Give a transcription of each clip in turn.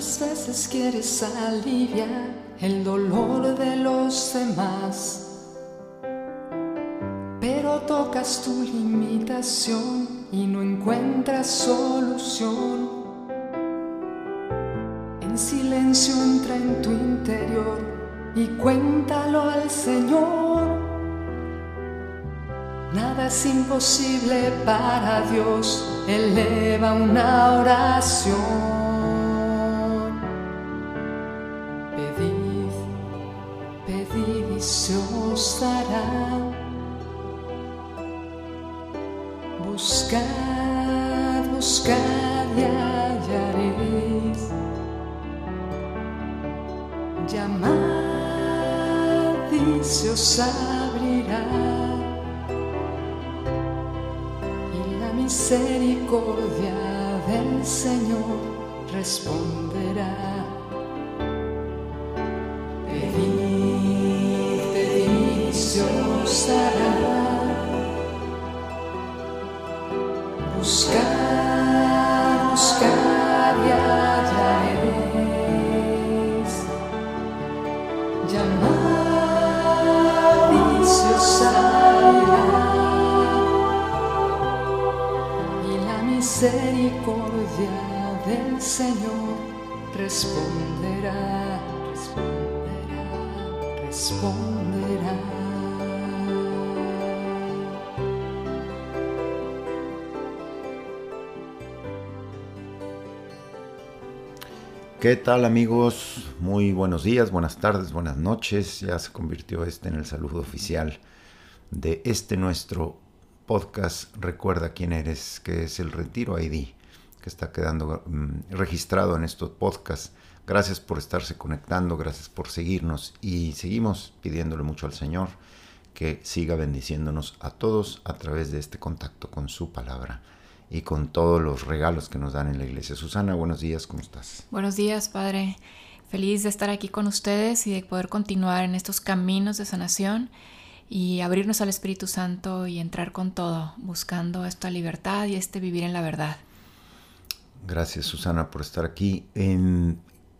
Muchas veces quieres aliviar el dolor de los demás, pero tocas tu limitación y no encuentras solución. En silencio entra en tu interior y cuéntalo al Señor. Nada es imposible para Dios, eleva una oración. Misericordia del Señor responderá. Buscar, misericordia del Señor responderá, responderá, responderá. ¿Qué tal amigos? Muy buenos días, buenas tardes, buenas noches. Ya se convirtió este en el saludo oficial de este nuestro podcast Recuerda quién eres, que es el Retiro ID, que está quedando mm, registrado en estos podcasts. Gracias por estarse conectando, gracias por seguirnos y seguimos pidiéndole mucho al Señor que siga bendiciéndonos a todos a través de este contacto con su palabra y con todos los regalos que nos dan en la iglesia. Susana, buenos días, ¿cómo estás? Buenos días, Padre. Feliz de estar aquí con ustedes y de poder continuar en estos caminos de sanación y abrirnos al Espíritu Santo y entrar con todo, buscando esta libertad y este vivir en la verdad. Gracias, Susana, por estar aquí.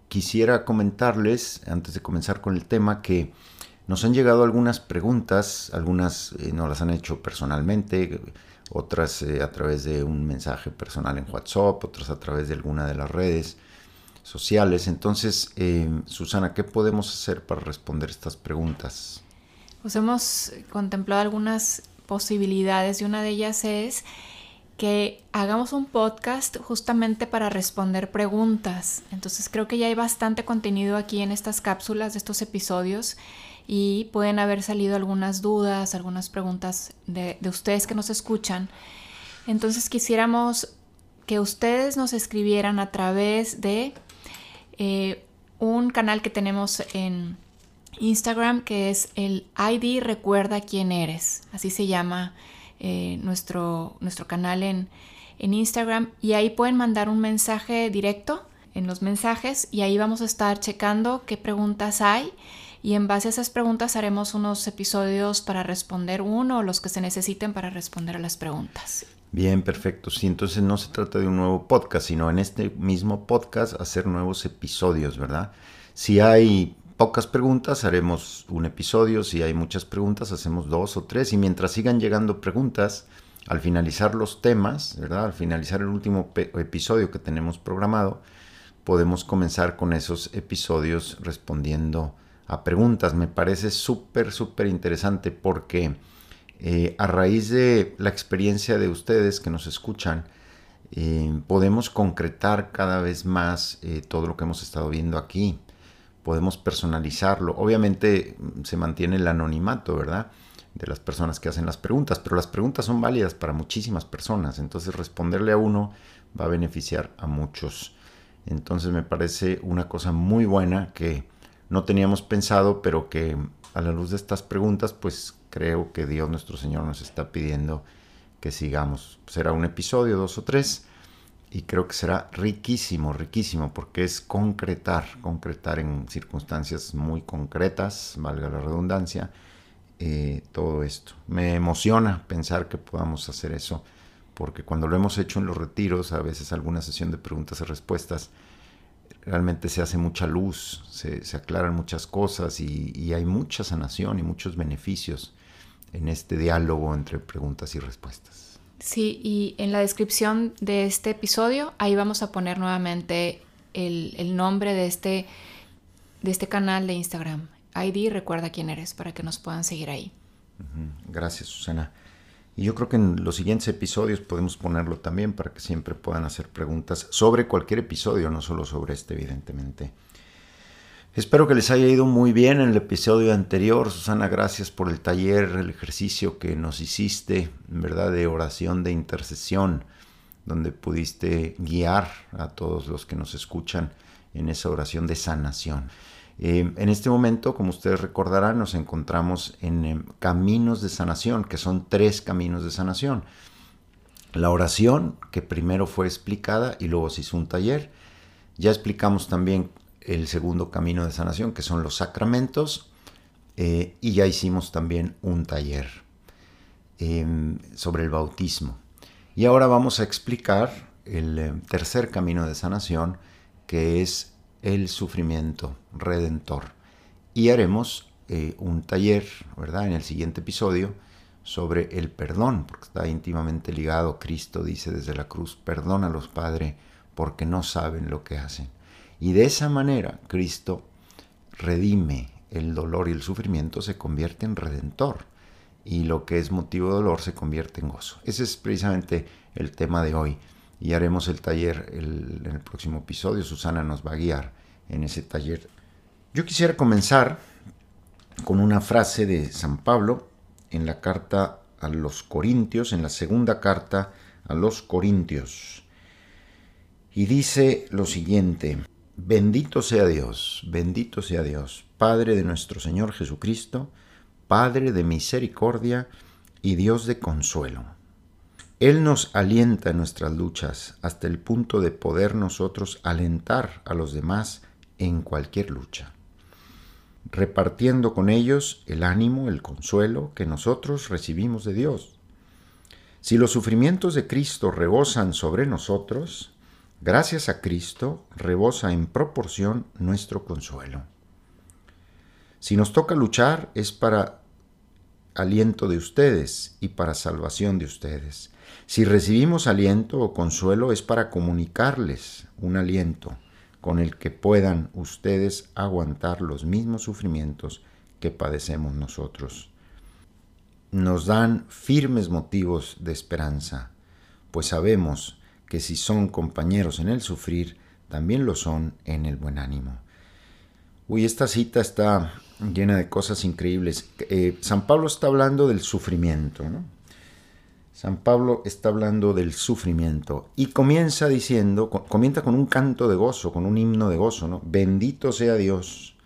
quisiera comentarles, antes de comenzar con el tema, que nos han llegado algunas preguntas, algunas eh, nos las han hecho personalmente, otras eh, a través de un mensaje personal en WhatsApp, otras a través de alguna de las redes sociales. Entonces, eh, Susana, ¿qué podemos hacer para responder estas preguntas? Pues hemos contemplado algunas posibilidades y una de ellas es que hagamos un podcast justamente para responder preguntas. Entonces creo que ya hay bastante contenido aquí en estas cápsulas de estos episodios y pueden haber salido algunas dudas, algunas preguntas de, ustedes que nos escuchan. Entonces quisiéramos que ustedes nos escribieran a través de eh, un canal que tenemos en Instagram que es el ID Recuerda quién eres. Así se llama eh, nuestro, nuestro canal en, en Instagram. Y ahí pueden mandar un mensaje directo en los mensajes y ahí vamos a estar checando qué preguntas hay y en base a esas preguntas haremos unos episodios para responder uno o los que se necesiten para responder a las preguntas. Bien, perfecto. Sí, entonces no se trata de un nuevo podcast, sino en este mismo podcast hacer nuevos episodios, ¿verdad? Si hay pocas preguntas, haremos un episodio. Si hay muchas preguntas, hacemos dos o tres. Y mientras sigan llegando preguntas, al finalizar los temas, ¿verdad? Al finalizar el último episodio que tenemos programado, podemos comenzar con esos episodios respondiendo a preguntas. Me parece súper, súper interesante porque eh, a raíz de la experiencia de ustedes que nos escuchan, eh, podemos concretar cada vez más eh, todo lo que hemos estado viendo aquí. Podemos personalizarlo. Obviamente mm, se mantiene el anonimato, ¿verdad? De las personas que hacen las preguntas, pero las preguntas son válidas para muchísimas personas. Entonces responderle a uno va a beneficiar a muchos. Entonces me parece una cosa muy buena que no teníamos pensado, pero que a la luz de estas preguntas, pues creo que Dios nuestro Señor nos está pidiendo que sigamos. Será un episodio, dos o tres, y creo que será riquísimo, riquísimo, porque es concretar, concretar en circunstancias muy concretas, valga la redundancia, eh, todo esto. Me emociona pensar que podamos hacer eso, porque cuando lo hemos hecho en los retiros, a veces alguna sesión de preguntas y respuestas, realmente se hace mucha luz, se, aclaran muchas cosas y, hay mucha sanación y muchos beneficios en este diálogo entre preguntas y respuestas. Sí, y en la descripción de este episodio, ahí vamos a poner nuevamente el, nombre de este, de este canal de Instagram. ID, recuerda quién eres para que nos puedan seguir ahí. Gracias, Susana. Y yo creo que en los siguientes episodios podemos ponerlo también para que siempre puedan hacer preguntas sobre cualquier episodio, no solo sobre este, evidentemente. Espero que les haya ido muy bien en el episodio anterior. Susana, gracias por el taller, el ejercicio que nos hiciste, ¿verdad? De oración de intercesión, donde pudiste guiar a todos los que nos escuchan en esa oración de sanación. Eh, en este momento, como ustedes recordarán, nos encontramos en em, caminos de sanación, que son tres caminos de sanación. La oración, que primero fue explicada y luego se hizo un taller. Ya explicamos también el segundo camino de sanación, que son los sacramentos. Eh, y ya hicimos también un taller em, sobre el bautismo. Y ahora vamos a explicar el em, tercer camino de sanación, que es el sufrimiento redentor. Y haremos eh, un taller, ¿verdad? En el siguiente episodio sobre el perdón, porque está íntimamente ligado. Cristo dice desde la cruz, los Padre, porque no saben lo que hacen. Y de esa manera Cristo redime el dolor y el sufrimiento, se convierte en redentor. Y lo que es motivo de dolor se convierte en gozo. Ese es precisamente el tema de hoy y haremos el taller en el próximo episodio. Susana nos va a guiar en ese taller. Yo quisiera comenzar con una frase de San Pablo en la carta a los Corintios, en la segunda carta a los Corintios. Y dice lo siguiente, bendito sea Dios, bendito sea Dios, Padre de nuestro Señor Jesucristo, Padre de misericordia y Dios de consuelo él nos alienta en nuestras luchas hasta el punto de poder nosotros alentar a los demás en cualquier lucha, repartiendo con ellos el ánimo, el consuelo que nosotros recibimos de Dios. Si los sufrimientos de Cristo rebosan sobre nosotros, gracias a Cristo rebosa en proporción nuestro consuelo. Si nos toca luchar es para aliento de ustedes y para salvación de ustedes. Si recibimos aliento o consuelo es para comunicarles un aliento con el que puedan ustedes aguantar los mismos sufrimientos que padecemos nosotros. Nos dan firmes motivos de esperanza, pues sabemos que si son compañeros en el sufrir, también lo son en el buen ánimo. Uy, esta cita está llena de cosas increíbles. Eh, San Pablo está hablando del sufrimiento, ¿no? San Pablo está hablando del sufrimiento y comienza diciendo, comienza con un canto de gozo, con un himno de gozo, ¿no? Bendito sea Dios,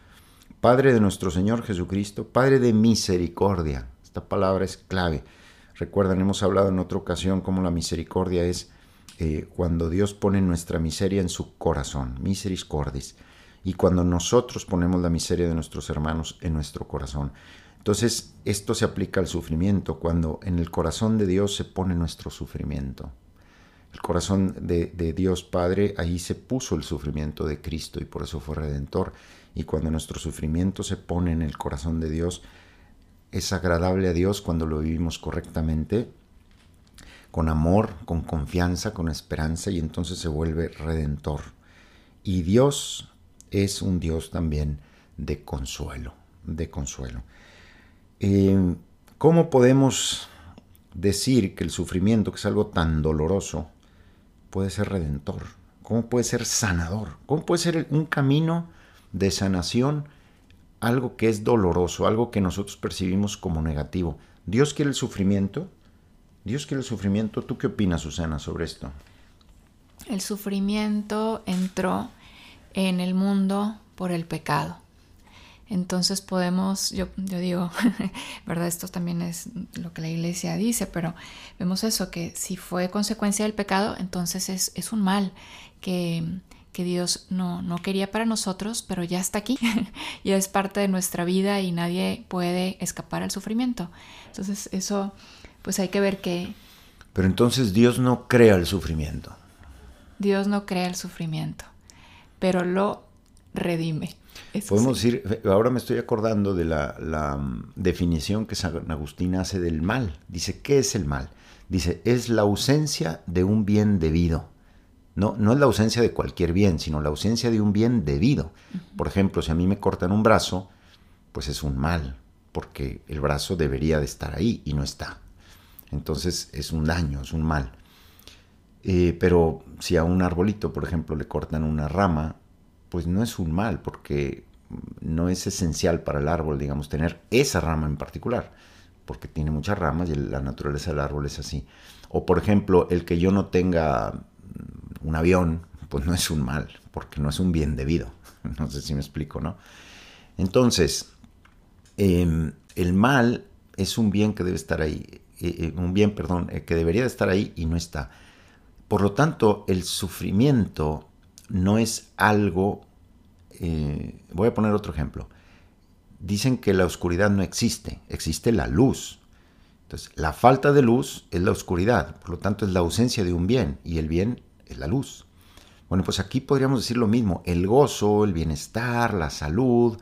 Padre de nuestro Señor Jesucristo, Padre de misericordia. Esta palabra es clave. Recuerdan, hemos hablado en otra ocasión cómo la misericordia es eh, cuando Dios pone nuestra miseria en su corazón, misericordis, y cuando nosotros ponemos la miseria de nuestros hermanos en nuestro corazón. Entonces, esto se aplica al sufrimiento, cuando en el corazón de Dios se pone nuestro sufrimiento. El corazón de, Dios Padre, ahí se puso el sufrimiento de Cristo y por eso fue redentor. Y cuando nuestro sufrimiento se pone en el corazón de Dios, es agradable a Dios cuando lo vivimos correctamente, con amor, con confianza, con esperanza, y entonces se vuelve redentor. Y Dios es un Dios también de consuelo, de consuelo. Eh, ¿cómo podemos decir que el sufrimiento, que es algo tan doloroso, puede ser redentor? ¿Cómo puede ser sanador? ¿Cómo puede ser un camino de sanación algo que es doloroso, algo que nosotros percibimos como negativo? ¿Dios quiere el sufrimiento? ¿Dios quiere el sufrimiento? ¿Tú qué opinas, Susana, sobre esto? El sufrimiento entró en el mundo por el pecado. Entonces podemos, yo, yo digo, ¿verdad? Esto también es lo que la iglesia dice, pero vemos eso, que si fue consecuencia del pecado, entonces es, un mal que, que Dios no, no, quería para nosotros, pero ya está aquí, ya es parte de nuestra vida y nadie puede escapar al sufrimiento. Entonces eso, pues hay que ver que... Pero entonces Dios no crea el sufrimiento. Dios no crea el sufrimiento pero lo redime. Podemos decir, ahora me estoy acordando de la, la, mm, definición que San Agustín hace del mal. Dice, ¿qué es el mal? Dice, es la ausencia de un bien debido. No, no es la ausencia de cualquier bien, sino la ausencia de un bien debido. Por ejemplo, si a mí me cortan un brazo, pues es un mal, porque el brazo debería de estar ahí y no está. Entonces es un daño, es un mal. Eh, pero si a un arbolito, por ejemplo, le cortan una rama, pues no es un mal, porque no es esencial para el árbol, digamos, tener esa rama en particular, porque tiene muchas ramas y la naturaleza del árbol es así. O por ejemplo, el que yo no tenga un avión, pues no es un mal, porque no es un bien debido. No sé si me explico, ¿no? Entonces, em, el mal es un bien que debe estar ahí, eh, eh, un bien, perdón, eh, que debería de estar ahí y no está. Por lo tanto, el sufrimiento no es algo... voy a poner otro ejemplo. Dicen que la oscuridad no existe, existe la luz. Entonces, la falta de luz es la oscuridad, por lo tanto es la ausencia de un bien y el bien es la luz. Bueno, pues aquí podríamos decir lo mismo. El gozo, el bienestar, la salud,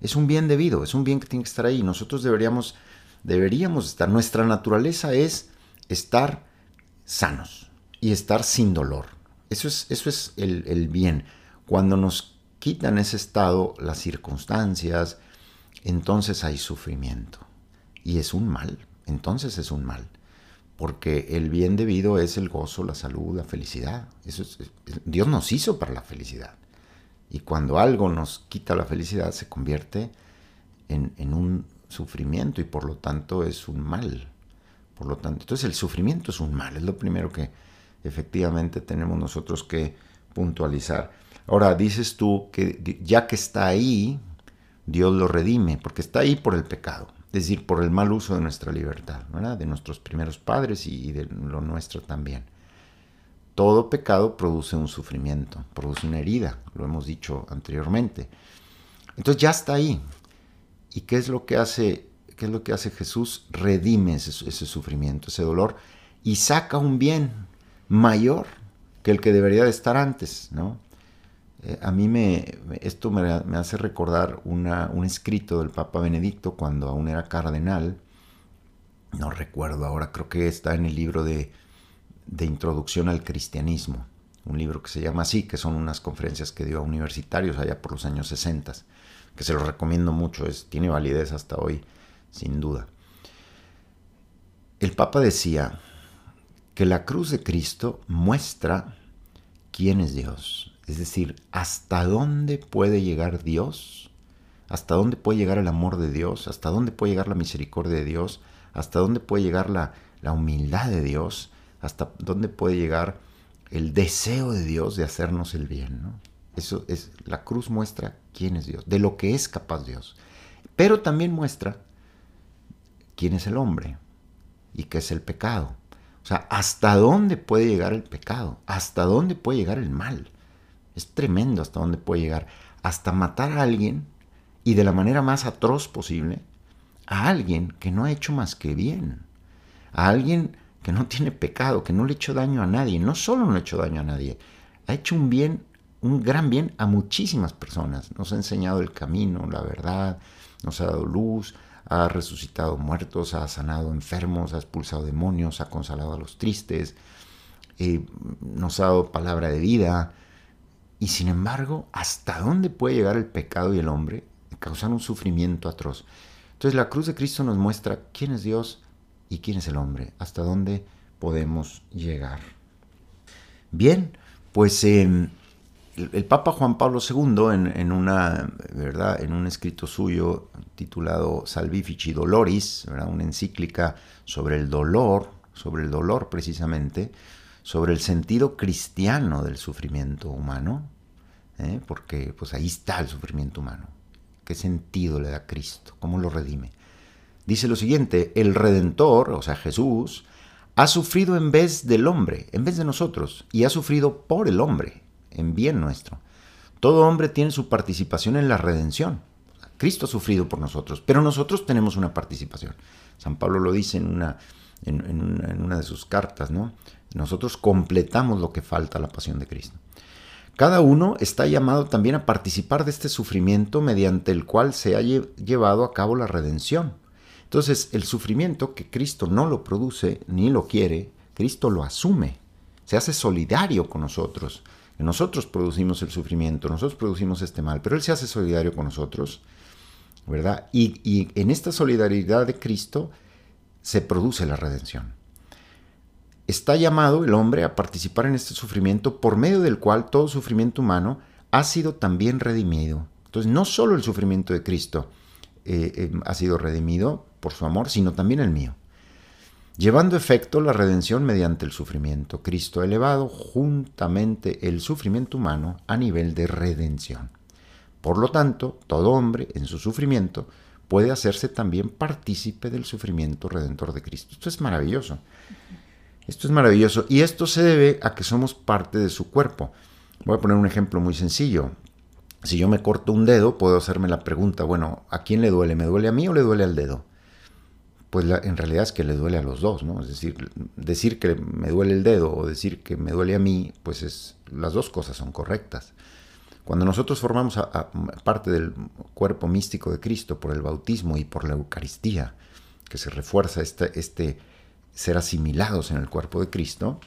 es un bien debido, es un bien que tiene que estar ahí. Nosotros deberíamos, deberíamos estar, nuestra naturaleza es estar sanos y estar sin dolor. Eso es, eso es el, el bien. Cuando nos quitan ese estado, las circunstancias, entonces hay sufrimiento. Y es un mal, entonces es un mal porque el bien debido es el gozo, la salud, la felicidad. Dios nos hizo para la felicidad. Y cuando algo nos quita la felicidad se convierte en, un sufrimiento y por lo tanto es un mal. Por lo tanto, entonces el sufrimiento es un mal, es lo primero que efectivamente tenemos nosotros que puntualizar. Ahora dices tú que ya que está ahí, Dios lo redime, porque está ahí por el pecado es decir, por el mal uso de nuestra libertad, de nuestros primeros padres y de lo nuestro también. Todo pecado produce un sufrimiento, produce una herida, lo hemos dicho anteriormente. Entonces ya está ahí. ¿Y qué es lo que hace, qué es lo que hace Jesús? Redime ese, sufrimiento, ese dolor, y saca un bien mayor que el que debería de estar antes, ¿no? Eh, a mí me, esto me, hace recordar un escrito del Papa Benedicto cuando aún era cardenal. No recuerdo ahora, creo que está en el libro de, Introducción al Cristianismo. Un libro que se llama así, que son unas conferencias que dio a universitarios allá por los años 60, que se los recomiendo mucho, es, tiene validez hasta hoy, sin duda. El Papa decía que la cruz de Cristo muestra quién es Dios es decir, ¿hasta dónde puede llegar Dios? ¿Hasta dónde puede llegar el amor de Dios? ¿Hasta dónde puede llegar la misericordia de Dios? ¿Hasta dónde puede llegar la, humildad de Dios? ¿Hasta dónde puede llegar el deseo de Dios de hacernos el bien? Eso es, la cruz muestra quién es Dios, de lo que es capaz Dios. Pero también muestra quién es el hombre y qué es el pecado. O sea, hasta dónde puede llegar el pecado, hasta dónde puede llegar el mal. Es tremendo hasta dónde puede llegar. Hasta matar a alguien y de la manera más atroz posible a alguien que no ha hecho más que bien. A alguien que no tiene pecado, que no le ha hecho daño a nadie. No solo no ha hecho daño a nadie, ha hecho un bien, un gran bien a muchísimas personas. Nos ha enseñado el camino, la verdad, nos ha dado luz, ha resucitado muertos, ha sanado enfermos, ha expulsado demonios, ha consolado a los tristes, eh, nos ha dado palabra de vida, y sin embargo, ¿hasta dónde puede llegar el pecado y el hombre? Causar un sufrimiento atroz. Entonces la cruz de Cristo nos muestra quién es Dios y quién es el hombre, hasta dónde podemos llegar. Bien, pues em, el, Papa Juan Pablo II en, una, ¿verdad? en un escrito suyo titulado Salvifici Doloris, una encíclica sobre el dolor, sobre el dolor precisamente, sobre el sentido cristiano del sufrimiento humano, ¿eh? porque pues ahí está el sufrimiento humano. ¿Qué sentido le da Cristo? ¿Cómo lo redime? Dice lo siguiente, el Redentor, o sea Jesús, ha sufrido en vez del hombre, en vez de nosotros, y ha sufrido por el hombre, en bien nuestro. Todo hombre tiene su participación en la redención. Cristo ha sufrido por nosotros, pero nosotros tenemos una participación. San Pablo lo dice en una, en una de sus cartas, ¿no? Nosotros completamos lo que falta a la pasión de Cristo. Cada uno está llamado también a participar de este sufrimiento mediante el cual se ha llevado a cabo la redención. Entonces, el sufrimiento que Cristo no lo produce ni lo quiere, Cristo lo asume, se hace solidario con nosotros. Nosotros producimos el sufrimiento, nosotros producimos este mal, pero Él se hace solidario con nosotros, ¿verdad? Y, en esta solidaridad de Cristo se produce la redención está llamado el hombre a participar en este sufrimiento por medio del cual todo sufrimiento humano ha sido también redimido. Entonces, no solo el sufrimiento de Cristo eh, eh, ha sido redimido por su amor, sino también el mío. Llevando efecto la redención mediante el sufrimiento, Cristo ha elevado juntamente el sufrimiento humano a nivel de redención. Por lo tanto, todo hombre en su sufrimiento puede hacerse también partícipe del sufrimiento redentor de Cristo. Esto es maravilloso. Esto es maravilloso y esto se debe a que somos parte de su cuerpo. Voy a poner un ejemplo muy sencillo. Si yo me corto un dedo, puedo hacerme la pregunta, bueno, ¿a quién le duele? ¿Me duele a mí o le duele al dedo? Pues en realidad es que le duele a los dos, ¿no? Es decir, decir que me duele el dedo o decir que me duele a mí, pues es, las dos cosas son correctas. Cuando nosotros formamos parte del cuerpo místico de Cristo por el bautismo y por la Eucaristía, que se refuerza este, este ser asimilados en el cuerpo de Cristo,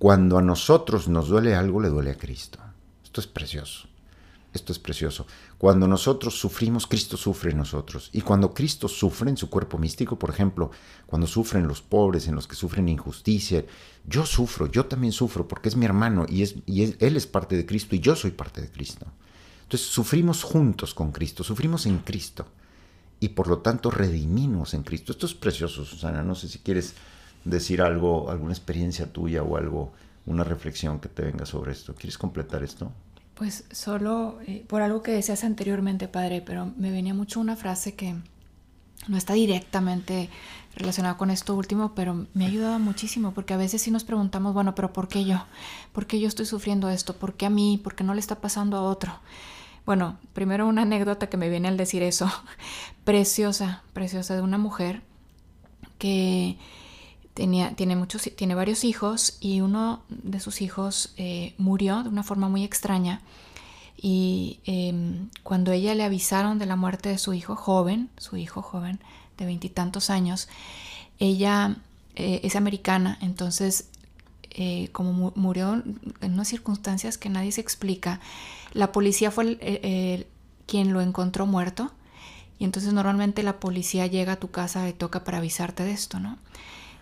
cuando a nosotros nos duele algo, le duele a Cristo. Esto es precioso. Esto es precioso. Cuando nosotros sufrimos, Cristo sufre en nosotros. Y cuando Cristo sufre en su cuerpo místico, por ejemplo, cuando sufren los pobres, en los que sufren injusticia, yo sufro, yo también sufro, porque es mi hermano y, Él es parte de Cristo y yo soy parte de Cristo. Entonces sufrimos juntos con Cristo, sufrimos en Cristo y por lo tanto redimimos en Cristo. Esto es precioso, Susana. No sé si quieres decir algo, alguna experiencia tuya o algo, una reflexión que te venga sobre esto. ¿Quieres completar esto? Pues solo eh, por algo que decías anteriormente, padre, pero me venía mucho una frase que no está directamente relacionada con esto último, pero me ha ayudado muchísimo porque a veces sí nos preguntamos, bueno, pero ¿por qué yo? ¿Por qué yo estoy sufriendo esto? ¿Por qué a mí? ¿Por qué no le está pasando a otro? Bueno, primero una anécdota que me viene al decir eso. preciosa, preciosa de una mujer que tenía, tiene, muchos, tiene varios hijos y uno de sus hijos eh, murió de una forma muy extraña. Y em, cuando ella le avisaron de la muerte de su hijo joven, su hijo joven de veintitantos años, ella eh, es americana, entonces eh, como murió en unas circunstancias que nadie se explica, la policía fue quien lo encontró muerto y entonces normalmente la policía llega a tu casa y toca para avisarte de esto, ¿no?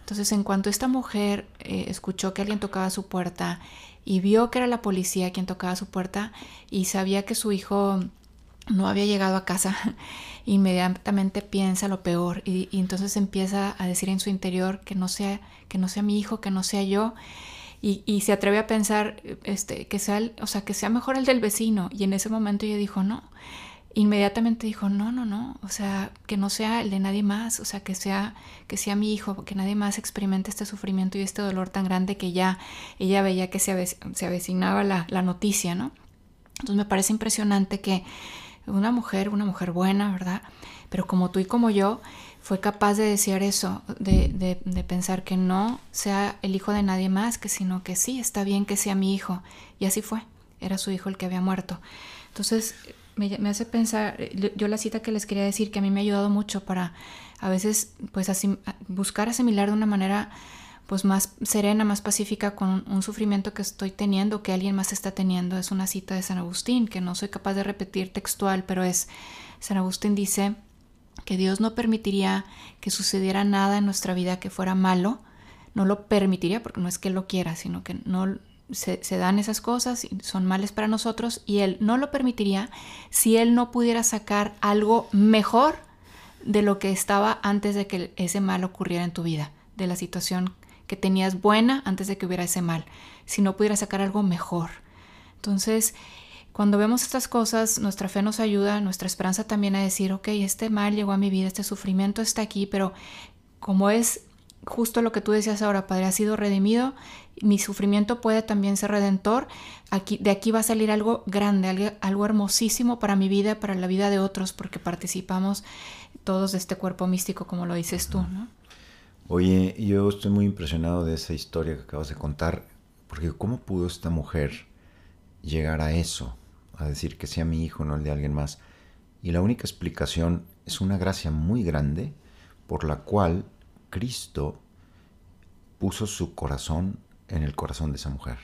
Entonces en cuanto esta mujer eh, escuchó que alguien tocaba su puerta y vio que era la policía quien tocaba su puerta y sabía que su hijo no había llegado a casa, inmediatamente piensa lo peor y, entonces empieza a decir en su interior que no sea, que no sea mi hijo, que no sea yo. Y, se atreve a pensar este, que, sea o sea, que sea mejor el del vecino. Y en ese momento ella dijo, no. Inmediatamente dijo, no, no, no. O sea, que no sea el de nadie más. O sea, que sea, que sea mi hijo, que nadie más experimente este sufrimiento y este dolor tan grande que ya ella veía que se, se avecinaba la, la noticia, ¿no? Entonces me parece impresionante que una mujer, una mujer buena, ¿verdad? Pero como tú y como yo, fue capaz de decir eso, de, de, pensar que no sea el hijo de nadie más, que sino que sí, está bien que sea mi hijo. Y así fue, era su hijo el que había muerto. Entonces, me, me hace pensar, yo la cita que les quería decir, que a mí me ha ayudado mucho para a veces, pues, así, buscar asimilar de una manera pues más serena, más pacífica con un sufrimiento que estoy teniendo, que alguien más está teniendo. Es una cita de San Agustín, que no soy capaz de repetir textual, pero es, San Agustín dice que Dios no permitiría que sucediera nada en nuestra vida que fuera malo, no lo permitiría, porque no es que lo quiera, sino que no se, dan esas cosas y son males para nosotros y Él no lo permitiría si Él no pudiera sacar algo mejor de lo que estaba antes de que ese mal ocurriera en tu vida, de la situación que tenías buena antes de que hubiera ese mal, si no pudiera sacar algo mejor. Entonces, cuando vemos estas cosas, nuestra fe nos ayuda, nuestra esperanza también a decir, ok, este mal llegó a mi vida, este sufrimiento está aquí, pero como es justo lo que tú decías ahora, Padre, ha sido redimido, mi sufrimiento puede también ser redentor, aquí, de aquí va a salir algo grande, algo, hermosísimo para mi vida, para la vida de otros, porque participamos todos de este cuerpo místico, como lo dices tú, ¿no? Oye, yo estoy muy impresionado de esa historia que acabas de contar, porque ¿cómo pudo esta mujer llegar a eso, a decir que sea mi hijo, no el de alguien más. Y la única explicación es una gracia muy grande por la cual Cristo puso su corazón en el corazón de esa mujer.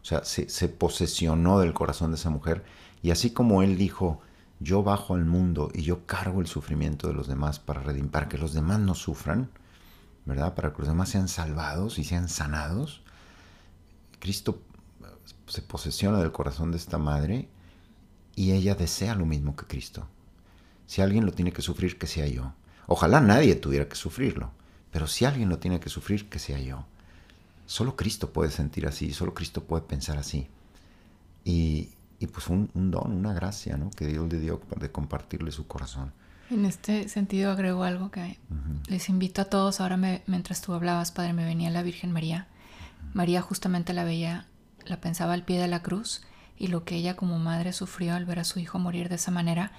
O sea, se, se, posesionó del corazón de esa mujer y así como él dijo, yo bajo al mundo y yo cargo el sufrimiento de los demás para redimir, para que los demás no sufran, ¿verdad? Para que los demás sean salvados y sean sanados. Cristo se posesiona del corazón de esta madre y ella desea lo mismo que Cristo. Si alguien lo tiene que sufrir, que sea yo. Ojalá nadie tuviera que sufrirlo, pero si alguien lo tiene que sufrir, que sea yo. Solo Cristo puede sentir así, solo Cristo puede pensar así. Y, y pues un, un, don, una gracia, ¿no? Que Dios le dio de compartirle su corazón. En este sentido agrego algo que uh -huh. les invito a todos. Ahora me, mientras tú hablabas, Padre, me venía la Virgen María. Uh -huh. María justamente la veía, la pensaba al pie de la cruz y lo que ella como madre sufrió al ver a su hijo morir de esa manera,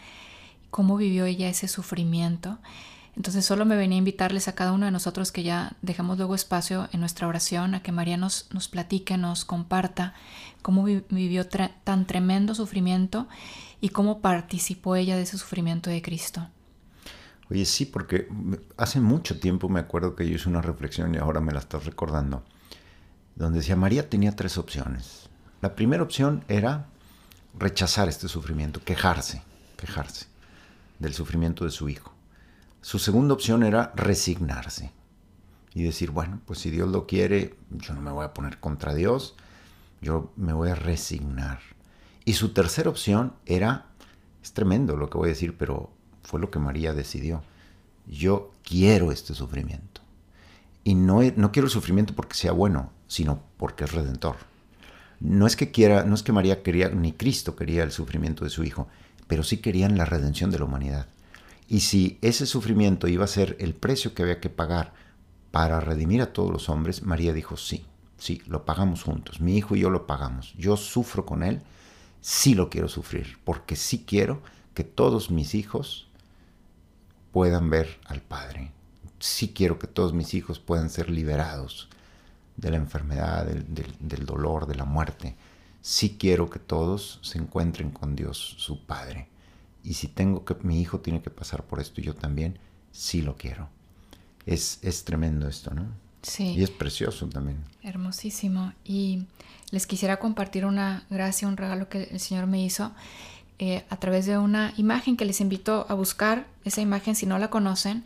cómo vivió ella ese sufrimiento. Entonces solo me venía a invitarles a cada uno de nosotros que ya dejamos luego espacio en nuestra oración a que María nos, nos platique, nos comparta cómo vi vivió tan tremendo sufrimiento y cómo participó ella de ese sufrimiento de Cristo. Oye, sí, porque hace mucho tiempo me acuerdo que yo hice una reflexión y ahora me la estás recordando, donde decía María tenía tres opciones. La primera opción era rechazar este sufrimiento, quejarse, quejarse del sufrimiento de su hijo. Su segunda opción era resignarse y decir, bueno, pues si Dios lo quiere, yo no me voy a poner contra Dios, yo me voy a resignar. Y su tercera opción era, es tremendo lo que voy a decir, pero fue lo que María decidió. Yo quiero este sufrimiento. Y no, no quiero el sufrimiento porque sea bueno, sino porque es redentor. No es que quiera, no es que María quería, ni Cristo quería el sufrimiento de su hijo, pero sí querían la redención de la humanidad. Y si ese sufrimiento iba a ser el precio que había que pagar para redimir a todos los hombres, María dijo, sí, sí, lo pagamos juntos. Mi hijo y yo lo pagamos. Yo sufro con él, sí lo quiero sufrir, porque sí quiero que todos mis hijos puedan ver al Padre. Sí quiero que todos mis hijos puedan ser liberados de la enfermedad, del, dolor, de la muerte. Sí quiero que todos se encuentren con Dios, su Padre y si tengo que, mi hijo tiene que pasar por esto y yo también, sí lo quiero. Es, es tremendo esto, ¿no? Sí. Y es precioso también. Hermosísimo. Y les quisiera compartir una gracia, un regalo que el Señor me hizo eh, a través de una imagen que les invito a buscar. Esa imagen, si no la conocen,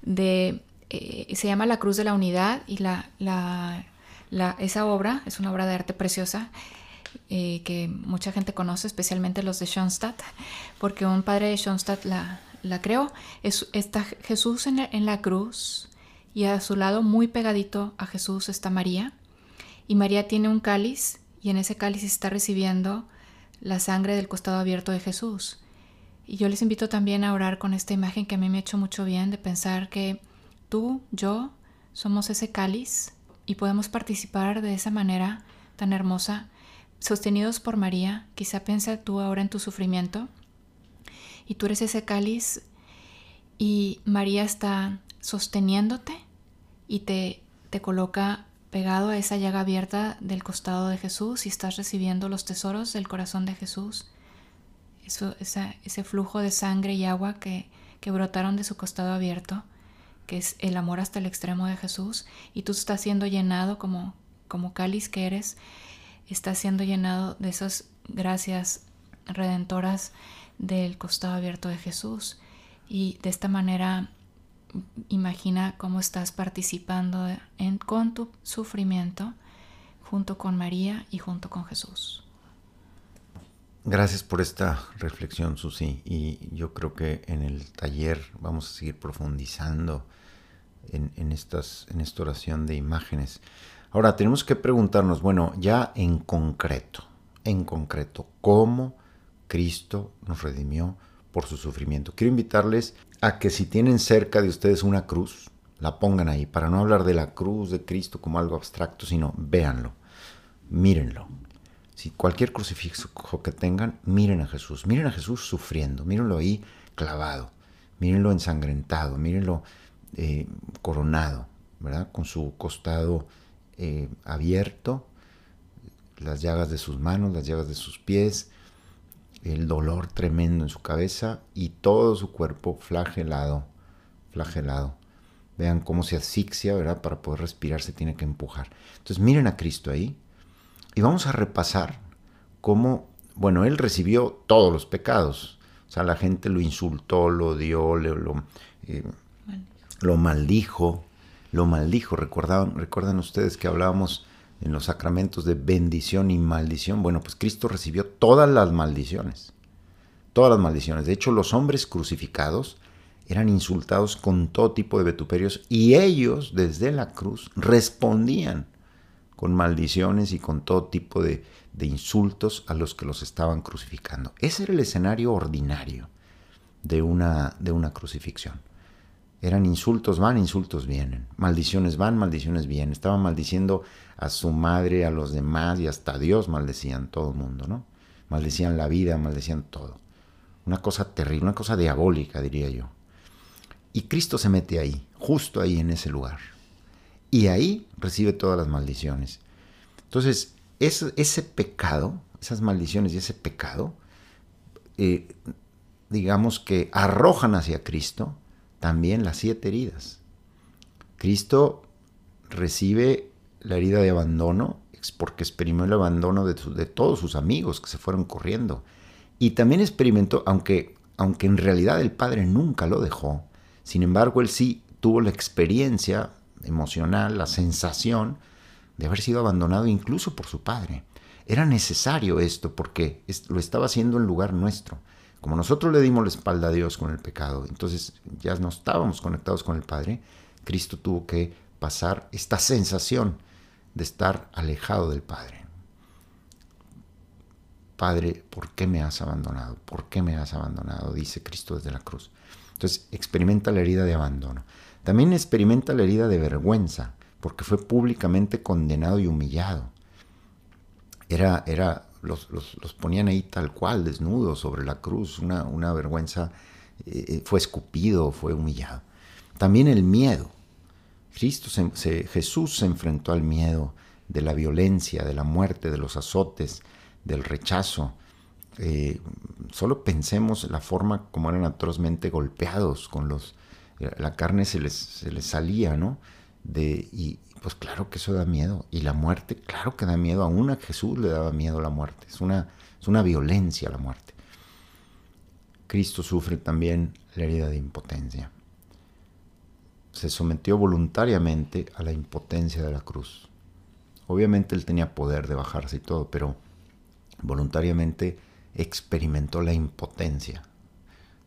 de, eh, se llama La Cruz de la Unidad y la, la, la, esa obra es una obra de arte preciosa eh, que mucha gente conoce, especialmente los de Schoenstatt, porque un padre de Schoenstatt la, la creó. Es, está Jesús en en la cruz y a su lado, muy pegadito a Jesús, está María. Y María tiene un cáliz y en ese cáliz está recibiendo la sangre del costado abierto de Jesús. Y yo les invito también a orar con esta imagen que a mí me ha hecho mucho bien, de pensar que tú, yo, somos ese cáliz y podemos participar de esa manera tan hermosa sostenidos por María, quizá piensa tú ahora en tu sufrimiento y tú eres ese cáliz y María está sosteniéndote y te, te coloca pegado a esa llaga abierta del costado de Jesús y estás recibiendo los tesoros del corazón de Jesús. Eso, ese flujo de sangre y agua que, que brotaron de su costado abierto, que es el amor hasta el extremo de Jesús, y tú estás siendo llenado como, como cáliz que eres está siendo llenado de esas gracias redentoras del costado abierto de Jesús. Y de esta manera imagina cómo estás participando en, con tu sufrimiento junto con María y junto con Jesús. Gracias por esta reflexión, Susi. Y yo creo que en el taller vamos a seguir profundizando en, estas, en esta oración de imágenes. Ahora tenemos que preguntarnos, bueno, ya en concreto, en concreto, ¿cómo Cristo nos redimió por su sufrimiento? Quiero invitarles a que si tienen cerca de ustedes una cruz, la pongan ahí, para no hablar de la cruz de Cristo como algo abstracto, sino véanlo, mírenlo. Si cualquier crucifijo que tengan, miren a Jesús, miren a Jesús sufriendo, mírenlo ahí clavado, mírenlo ensangrentado, mírenlo eh, coronado, ¿verdad? Con su costado eh, abierto, las llagas de sus manos, las llagas de sus pies, el dolor tremendo en su cabeza y todo su cuerpo flagelado, flagelado. Vean cómo se asfixia, ¿verdad? Para poder respirar se tiene que empujar. Entonces miren a Cristo ahí y vamos a repasar cómo, bueno, Él recibió todos los pecados. O sea, la gente lo insultó, lo odió, lo, eh, lo maldijo, lo maldijo. ¿Recordaban, ¿Recuerdan ustedes que hablábamos en los sacramentos de bendición y maldición? Bueno, pues Cristo recibió todas las maldiciones. Todas las maldiciones. De hecho, los hombres crucificados eran insultados con todo tipo de vituperios y ellos desde la cruz respondían con maldiciones y con todo tipo de, de, insultos a los que los estaban crucificando. Ese era el escenario ordinario de una, de una crucifixión. Eran insultos van, insultos vienen. Maldiciones van, maldiciones vienen. Estaban maldiciendo a su madre, a los demás y hasta a Dios maldecían todo el mundo, ¿no? Maldecían la vida, maldecían todo. Una cosa terrible, una cosa diabólica, diría yo. Y Cristo se mete ahí, justo ahí en ese lugar. Y ahí recibe todas las maldiciones. Entonces, ese, ese pecado, esas maldiciones y ese pecado, eh, digamos que arrojan hacia Cristo también las siete heridas. Cristo recibe la herida de abandono porque experimentó el abandono de, de, todos sus amigos que se fueron corriendo. Y también experimentó, aunque, aunque en realidad el Padre nunca lo dejó, sin embargo él sí tuvo la experiencia emocional, la sensación de haber sido abandonado incluso por su Padre. Era necesario esto porque lo estaba haciendo en lugar nuestro. Como nosotros le dimos la espalda a Dios con el pecado, entonces ya no estábamos conectados con el Padre, Cristo tuvo que pasar esta sensación de estar alejado del Padre. Padre, ¿por qué me has abandonado? ¿Por qué me has abandonado? Dice Cristo desde la cruz. Entonces experimenta la herida de abandono. También experimenta la herida de vergüenza, porque fue públicamente condenado y humillado. Era, era los, ponían ahí tal cual, desnudos sobre la cruz, una, una vergüenza, eh, eh, fue escupido, fue humillado. También el miedo. Cristo Jesús se enfrentó al miedo de la violencia, de la muerte, de los azotes, del rechazo. Eh, solo pensemos la forma como eran atrozmente golpeados con los la carne se les, se les salía, ¿no? De, pues claro que eso da miedo. Y la muerte, claro que da miedo. Aún a Jesús le daba miedo la muerte. Es una, es una violencia la muerte. Cristo sufre también la herida de impotencia. Se sometió voluntariamente a la impotencia de la cruz. Obviamente él tenía poder de bajarse y todo, pero voluntariamente experimentó la impotencia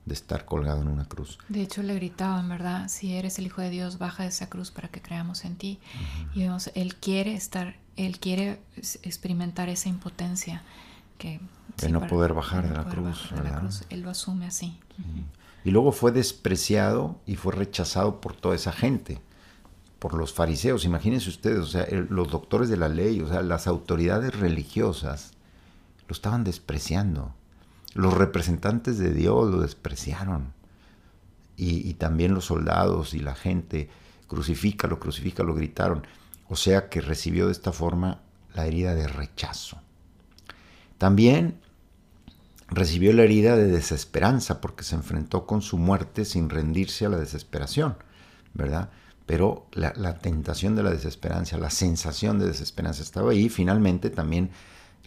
de estar colgado en una cruz. De hecho, le gritaban, ¿verdad? Si eres el Hijo de Dios, baja de esa cruz para que creamos en ti. Y vemos, Él quiere estar, Él quiere experimentar esa impotencia que... De no poder bajar de, la, cruz, de la cruz. Él lo asume así. Y luego fue despreciado y fue rechazado por toda esa gente, por los fariseos. Imagínense ustedes, o sea, los doctores de la ley, o sea, las autoridades religiosas lo estaban despreciando los representantes de Dios lo despreciaron. Y, también los soldados y la gente, crucifícalo, crucifícalo, gritaron. O sea que recibió de esta forma la herida de rechazo. También recibió la herida de desesperanza porque se enfrentó con su muerte sin rendirse a la desesperación, ¿verdad? Pero la, la tentación de la desesperanza, la sensación de desesperanza estaba ahí. Finalmente también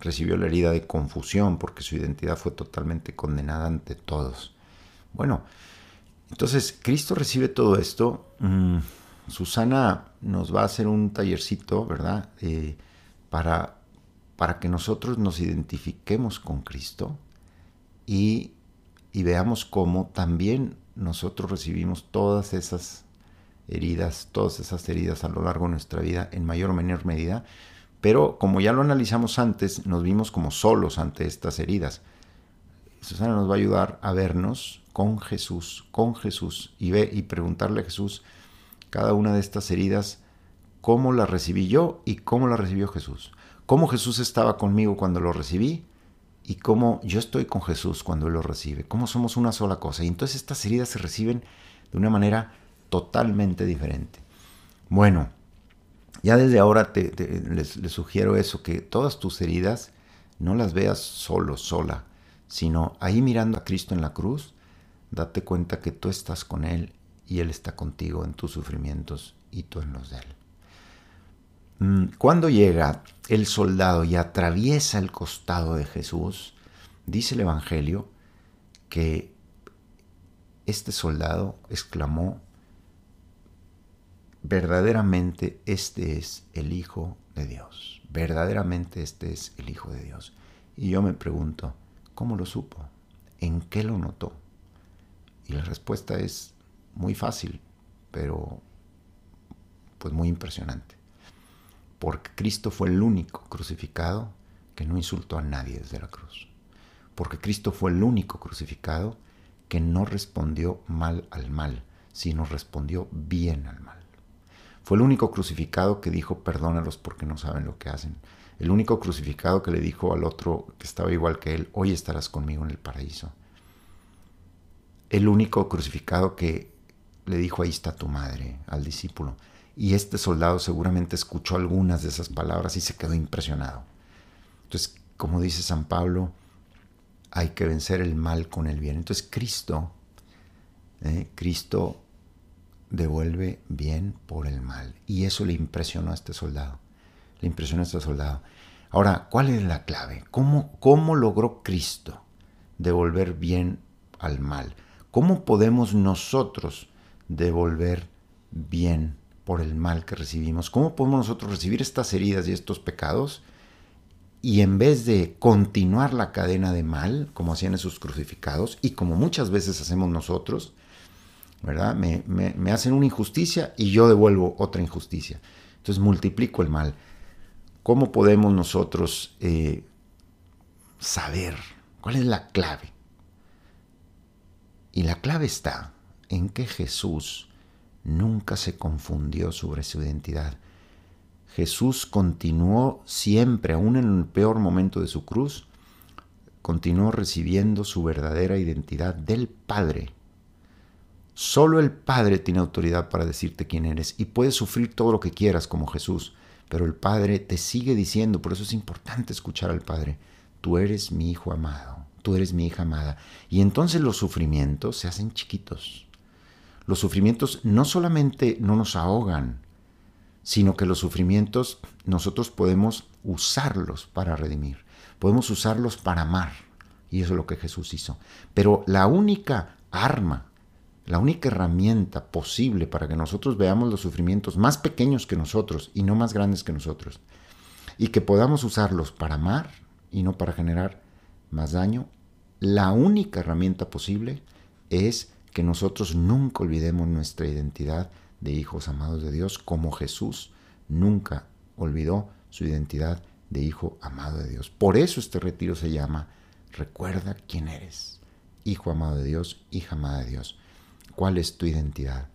recibió la herida de confusión porque su identidad fue totalmente condenada ante todos. Bueno, entonces Cristo recibe todo esto. Mm, Susana nos va a hacer un tallercito, ¿verdad? Eh, para, para que nosotros nos identifiquemos con Cristo y, y veamos cómo también nosotros recibimos todas esas heridas, todas esas heridas a lo largo de nuestra vida, en mayor o menor medida, pero como ya lo analizamos antes, nos vimos como solos ante estas heridas. Susana nos va a ayudar a vernos con Jesús, con Jesús, y, ve, y preguntarle a Jesús cada una de estas heridas, cómo la recibí yo y cómo la recibió Jesús. Cómo Jesús estaba conmigo cuando lo recibí y cómo yo estoy con Jesús cuando Él lo recibe. Cómo somos una sola cosa. Y entonces estas heridas se reciben de una manera totalmente diferente. Bueno, Ya desde ahora te, les, les sugiero eso, que todas tus heridas no las veas solo, sola, sino ahí mirando a Cristo en la cruz, date cuenta que tú estás con Él y Él está contigo en tus sufrimientos y tú en los de Él. Mm, cuando llega el soldado y atraviesa el costado de Jesús, dice el Evangelio que este soldado exclamó, verdaderamente este es el Hijo de Dios, verdaderamente este es el Hijo de Dios. Y yo me pregunto, ¿cómo lo supo? ¿En qué lo notó? Y la respuesta es muy fácil, pero pues muy impresionante porque Cristo fue el único crucificado que no insultó a nadie desde la cruz. Porque Cristo fue el único crucificado que no respondió mal al mal, sino respondió bien al mal. Fue el único crucificado que dijo perdónalos porque no saben lo que hacen. El único crucificado que le dijo al otro que estaba igual que él, hoy estarás conmigo en el paraíso. El único crucificado que le dijo ahí está tu madre al discípulo. Y este soldado seguramente escuchó algunas de esas palabras y se quedó impresionado. Entonces, como dice San Pablo, hay que vencer el mal con el bien. Entonces, Cristo, ¿eh? Cristo devuelve bien por el mal. Y eso le impresionó a este soldado. Le impresionó a este soldado. Ahora, ¿cuál es la clave? ¿Cómo, cómo logró Cristo devolver bien al mal? ¿Cómo podemos nosotros devolver bien por el mal que recibimos. ¿Cómo podemos nosotros recibir estas heridas y estos pecados y en vez de continuar la cadena de mal, como hacían esos crucificados y como muchas veces hacemos nosotros, ¿verdad? Me, hacen una injusticia y yo devuelvo otra injusticia. Entonces multiplico el mal. ¿Cómo podemos nosotros eh, saber cuál es la clave? Y la clave está en que Jesús nunca se confundió sobre su identidad. Jesús continuó siempre, aún en el peor momento de su cruz, continuó recibiendo su verdadera identidad del Padre. Solo el Padre tiene autoridad para decirte quién eres y puedes sufrir todo lo que quieras como Jesús, pero el Padre te sigue diciendo, por eso es importante escuchar al Padre, tú eres mi hijo amado, tú eres mi hija amada. Y entonces los sufrimientos se hacen chiquitos los sufrimientos no solamente no nos ahogan, sino que los sufrimientos nosotros podemos usarlos para redimir, podemos usarlos para amar. Y eso es lo que Jesús hizo. Pero la única arma, la única herramienta posible para que nosotros veamos los sufrimientos más pequeños que nosotros y no más grandes que nosotros, y que podamos usarlos para amar y no para generar más daño, la única herramienta posible es que nosotros nunca olvidemos nuestra identidad de hijos amados de Dios, como Jesús nunca olvidó su identidad de hijo amado de Dios. Por eso este retiro se llama Recuerda quién eres, hijo amado de Dios, hija amada de Dios. ¿Cuál es tu identidad?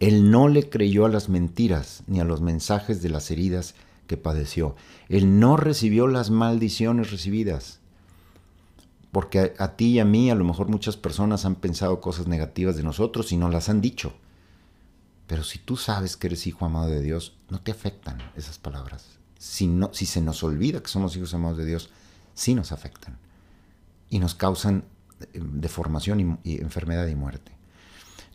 Él no le creyó a las mentiras ni a los mensajes de las heridas que padeció. Él no recibió las maldiciones recibidas porque a, ti y a mí a lo mejor muchas personas han pensado cosas negativas de nosotros y no las han dicho. Pero si tú sabes que eres hijo amado de Dios, no te afectan esas palabras. Si, no, si se nos olvida que somos hijos amados de Dios, sí nos afectan. Y nos causan eh, deformación y, y enfermedad y muerte.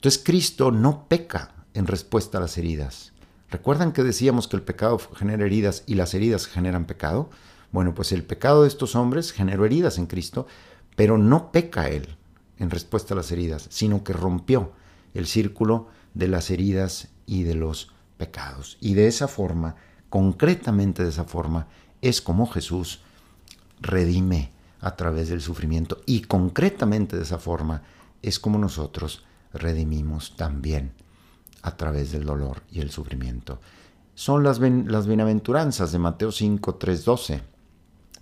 Entonces Cristo no peca en respuesta a las heridas. ¿Recuerdan que decíamos que el pecado genera heridas y las heridas generan pecado? Bueno, pues el pecado de estos hombres generó heridas en Cristo, pero no peca él en respuesta a las heridas, sino que rompió el círculo de las heridas y de los pecados. Y de esa forma, concretamente de esa forma, es como Jesús redime a través del sufrimiento. Y concretamente de esa forma es como nosotros redimimos también a través del dolor y el sufrimiento. Son las, las bienaventuranzas de Mateo 5, 3, 12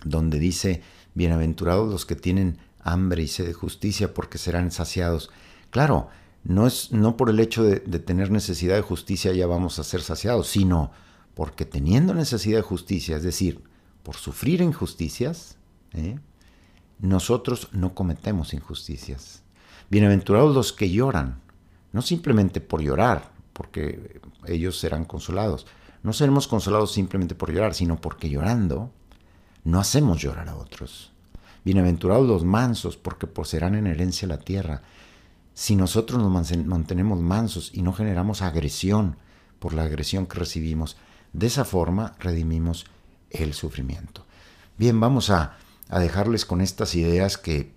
donde dice, bienaventurados los que tienen hambre y sed de justicia, porque serán saciados. Claro, no es no por el hecho de, tener necesidad de justicia ya vamos a ser saciados, sino porque teniendo necesidad de justicia, es decir, por sufrir injusticias, ¿eh? nosotros no cometemos injusticias. Bienaventurados los que lloran, no simplemente por llorar, porque ellos serán consolados, no seremos consolados simplemente por llorar, sino porque llorando no hacemos llorar a otros. Bienaventurados los mansos, porque poseerán en herencia la tierra. Si nosotros nos mantenemos mansos y no generamos agresión por la agresión que recibimos, de esa forma redimimos el sufrimiento. Bien, vamos a, dejarles con estas ideas que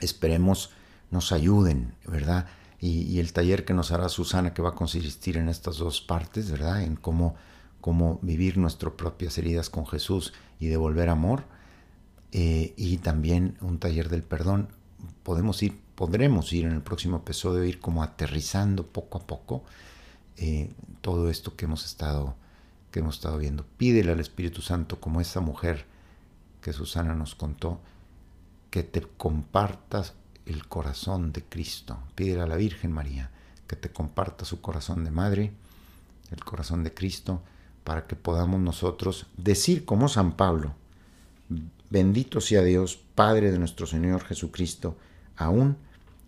esperemos nos ayuden, ¿verdad? Y, el taller que nos hará Susana, que va a consistir en estas dos partes, ¿verdad? En cómo, cómo vivir nuestras propias heridas con Jesús y devolver amor. Eh, y también un taller del perdón. Podemos ir, podremos ir en el próximo episodio, ir como aterrizando poco a poco eh, todo esto que hemos estado que hemos estado viendo. Pídele al Espíritu Santo, como esa mujer que Susana nos contó, que te compartas el corazón de Cristo. Pídele a la Virgen María que te comparta su corazón de madre, el corazón de Cristo, para que podamos nosotros decir como San Pablo, bendito sea Dios, Padre de nuestro Señor Jesucristo, aún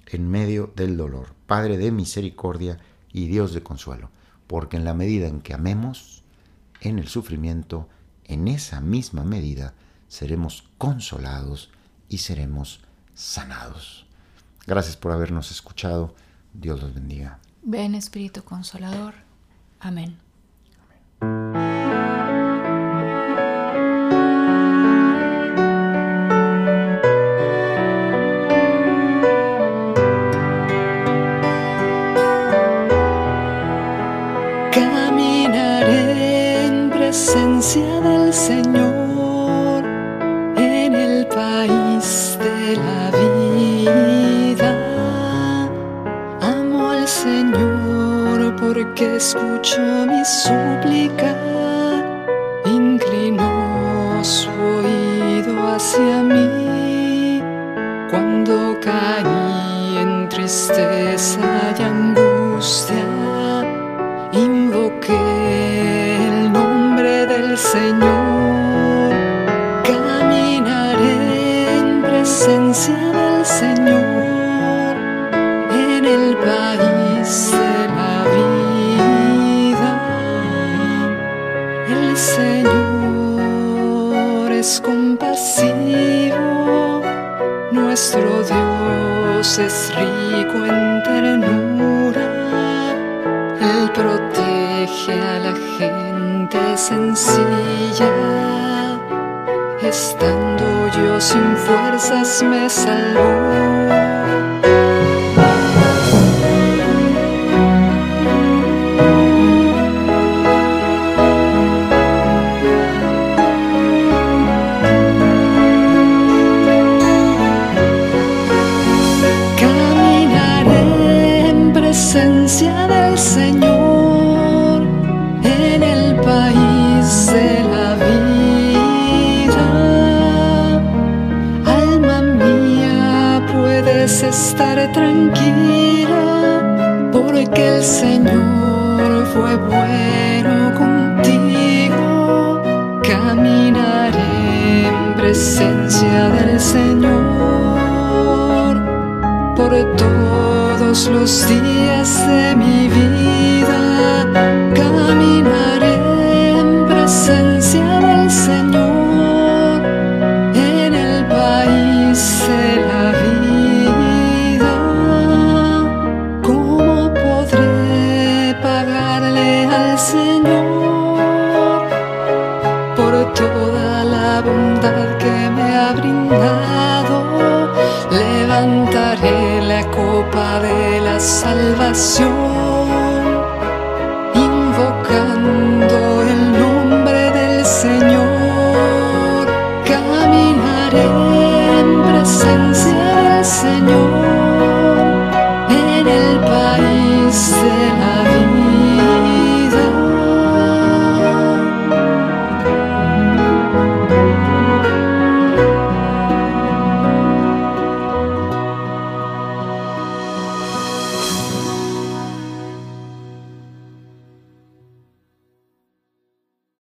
en medio del dolor, Padre de misericordia y Dios de consuelo, porque en la medida en que amemos en el sufrimiento, en esa misma medida seremos consolados y seremos sanados. Gracias por habernos escuchado. Dios los bendiga. Ven Espíritu Consolador. Amén. Señor, caminaré en presencia del Señor fuerzas me presencia del Señor por todos los días de mi vida. fácil